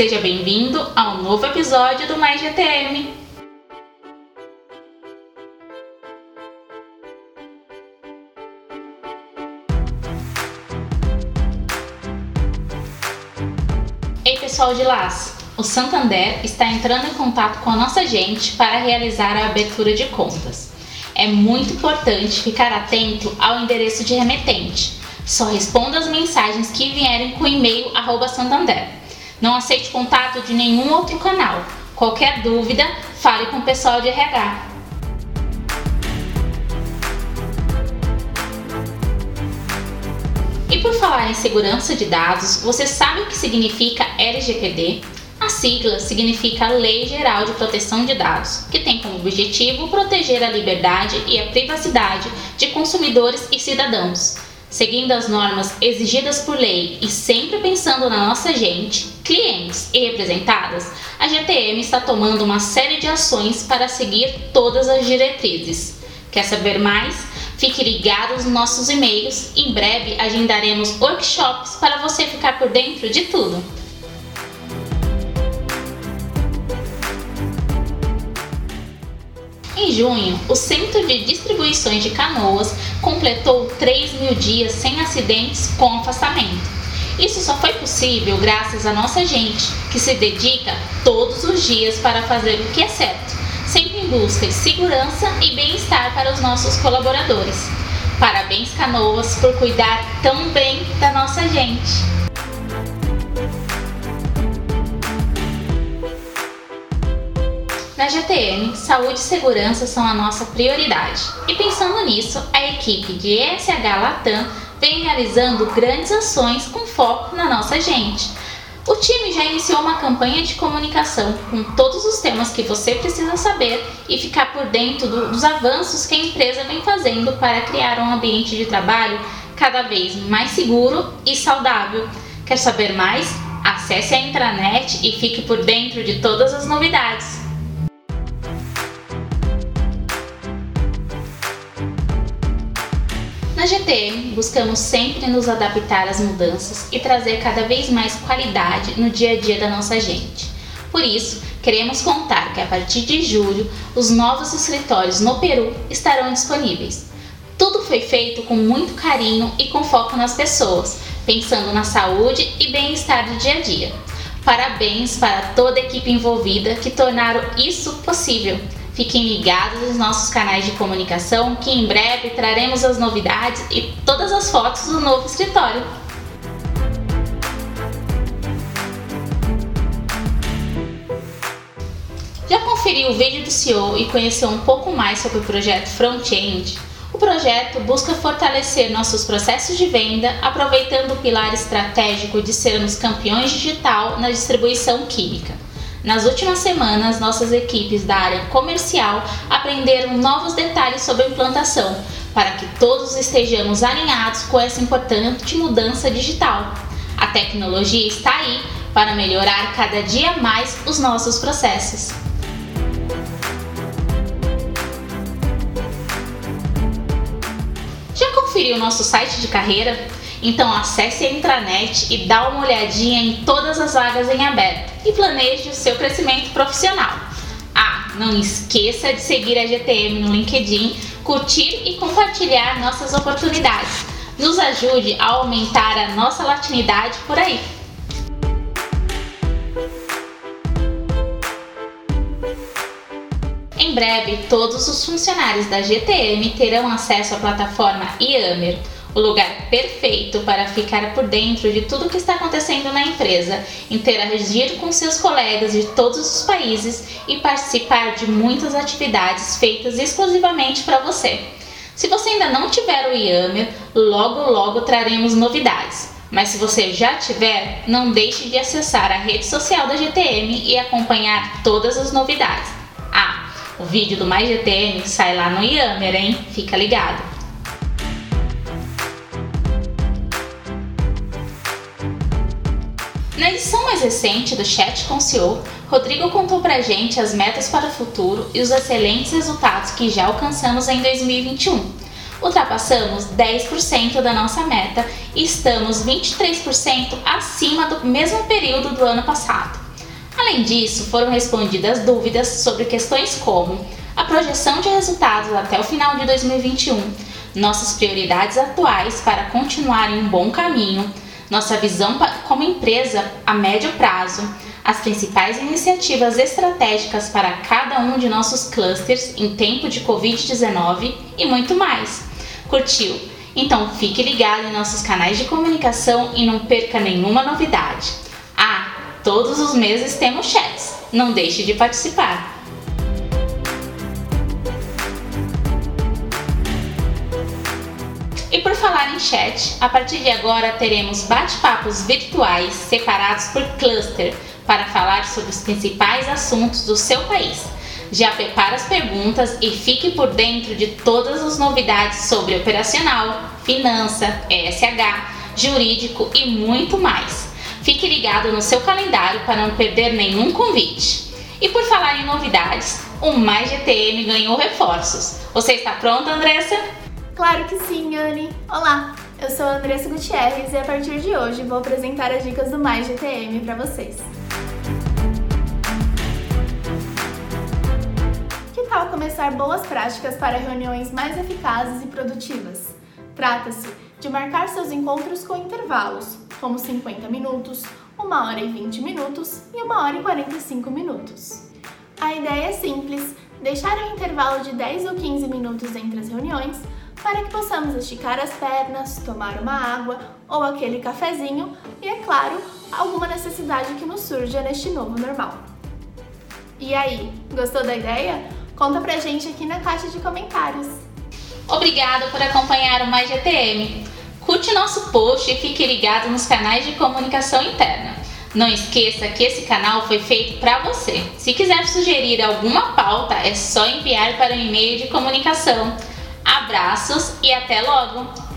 Seja bem-vindo a um novo episódio do Mais GTM. Ei pessoal de Las, o Santander está entrando em contato com a nossa gente para realizar a abertura de contas. É muito importante ficar atento ao endereço de remetente. Só responda as mensagens que vierem com e-mail Santander. Não aceite contato de nenhum outro canal. Qualquer dúvida, fale com o pessoal de RH. E por falar em segurança de dados, você sabe o que significa LGPD? A sigla significa Lei Geral de Proteção de Dados, que tem como objetivo proteger a liberdade e a privacidade de consumidores e cidadãos. Seguindo as normas exigidas por lei e sempre pensando na nossa gente, clientes e representadas, a GTM está tomando uma série de ações para seguir todas as diretrizes. Quer saber mais? Fique ligado nos nossos e-mails. Em breve agendaremos workshops para você ficar por dentro de tudo. Junho, o Centro de Distribuições de Canoas completou 3 mil dias sem acidentes com afastamento. Isso só foi possível graças à nossa gente, que se dedica todos os dias para fazer o que é certo, sempre em busca de segurança e bem-estar para os nossos colaboradores. Parabéns, Canoas, por cuidar tão bem da nossa gente. Na GTM, saúde e segurança são a nossa prioridade. E pensando nisso, a equipe de ESH Latam vem realizando grandes ações com foco na nossa gente. O time já iniciou uma campanha de comunicação com todos os temas que você precisa saber e ficar por dentro do, dos avanços que a empresa vem fazendo para criar um ambiente de trabalho cada vez mais seguro e saudável. Quer saber mais? Acesse a intranet e fique por dentro de todas as novidades. Na GTM, buscamos sempre nos adaptar às mudanças e trazer cada vez mais qualidade no dia a dia da nossa gente. Por isso, queremos contar que a partir de julho, os novos escritórios no Peru estarão disponíveis. Tudo foi feito com muito carinho e com foco nas pessoas, pensando na saúde e bem-estar do dia a dia. Parabéns para toda a equipe envolvida que tornaram isso possível. Fiquem ligados nos nossos canais de comunicação que em breve traremos as novidades e todas as fotos do novo escritório. Já conferiu o vídeo do CEO e conheceu um pouco mais sobre o projeto Front-End? O projeto busca fortalecer nossos processos de venda, aproveitando o pilar estratégico de sermos campeões digital na distribuição química. Nas últimas semanas, nossas equipes da área comercial aprenderam novos detalhes sobre a implantação, para que todos estejamos alinhados com essa importante mudança digital. A tecnologia está aí para melhorar cada dia mais os nossos processos. Já conferiu nosso site de carreira? Então acesse a intranet e dá uma olhadinha em todas as vagas em aberto e planeje o seu crescimento profissional. Ah, não esqueça de seguir a GTM no LinkedIn, curtir e compartilhar nossas oportunidades. Nos ajude a aumentar a nossa latinidade por aí. Em breve, todos os funcionários da GTM terão acesso à plataforma Yammer o lugar perfeito para ficar por dentro de tudo o que está acontecendo na empresa, interagir com seus colegas de todos os países e participar de muitas atividades feitas exclusivamente para você. Se você ainda não tiver o Yammer, logo logo traremos novidades. Mas se você já tiver, não deixe de acessar a rede social da GTM e acompanhar todas as novidades. Ah, o vídeo do Mais GTM sai lá no Yammer, hein? Fica ligado! Na edição mais recente do Chat com o CEO, Rodrigo contou pra gente as metas para o futuro e os excelentes resultados que já alcançamos em 2021. Ultrapassamos 10% da nossa meta e estamos 23% acima do mesmo período do ano passado. Além disso, foram respondidas dúvidas sobre questões como a projeção de resultados até o final de 2021, nossas prioridades atuais para continuar em um bom caminho, nossa visão como empresa a médio prazo, as principais iniciativas estratégicas para cada um de nossos clusters em tempo de Covid-19 e muito mais. Curtiu? Então fique ligado em nossos canais de comunicação e não perca nenhuma novidade. Ah, todos os meses temos chats, não deixe de participar. Falar em chat, a partir de agora teremos bate-papos virtuais separados por cluster para falar sobre os principais assuntos do seu país. Já prepare as perguntas e fique por dentro de todas as novidades sobre operacional, finança, ESH, jurídico e muito mais. Fique ligado no seu calendário para não perder nenhum convite. E por falar em novidades, o Mais GTM ganhou reforços. Você está pronta, Andressa? Claro que sim, Anne! Olá, eu sou a Andressa Gutierrez e a partir de hoje vou apresentar as dicas do Mais GTM para vocês. Que tal começar boas práticas para reuniões mais eficazes e produtivas? Trata-se de marcar seus encontros com intervalos, como 50 minutos, 1 hora e 20 minutos e 1 hora e 45 minutos. A ideia é simples: deixar um intervalo de 10 ou 15 minutos entre as reuniões para que possamos esticar as pernas, tomar uma água ou aquele cafezinho e, é claro, alguma necessidade que nos surja neste novo normal. E aí, gostou da ideia? Conta pra gente aqui na caixa de comentários. Obrigado por acompanhar o Mais GTM. Curte nosso post e fique ligado nos canais de comunicação interna. Não esqueça que esse canal foi feito para você. Se quiser sugerir alguma pauta, é só enviar para o e-mail de comunicação Abraços e até logo!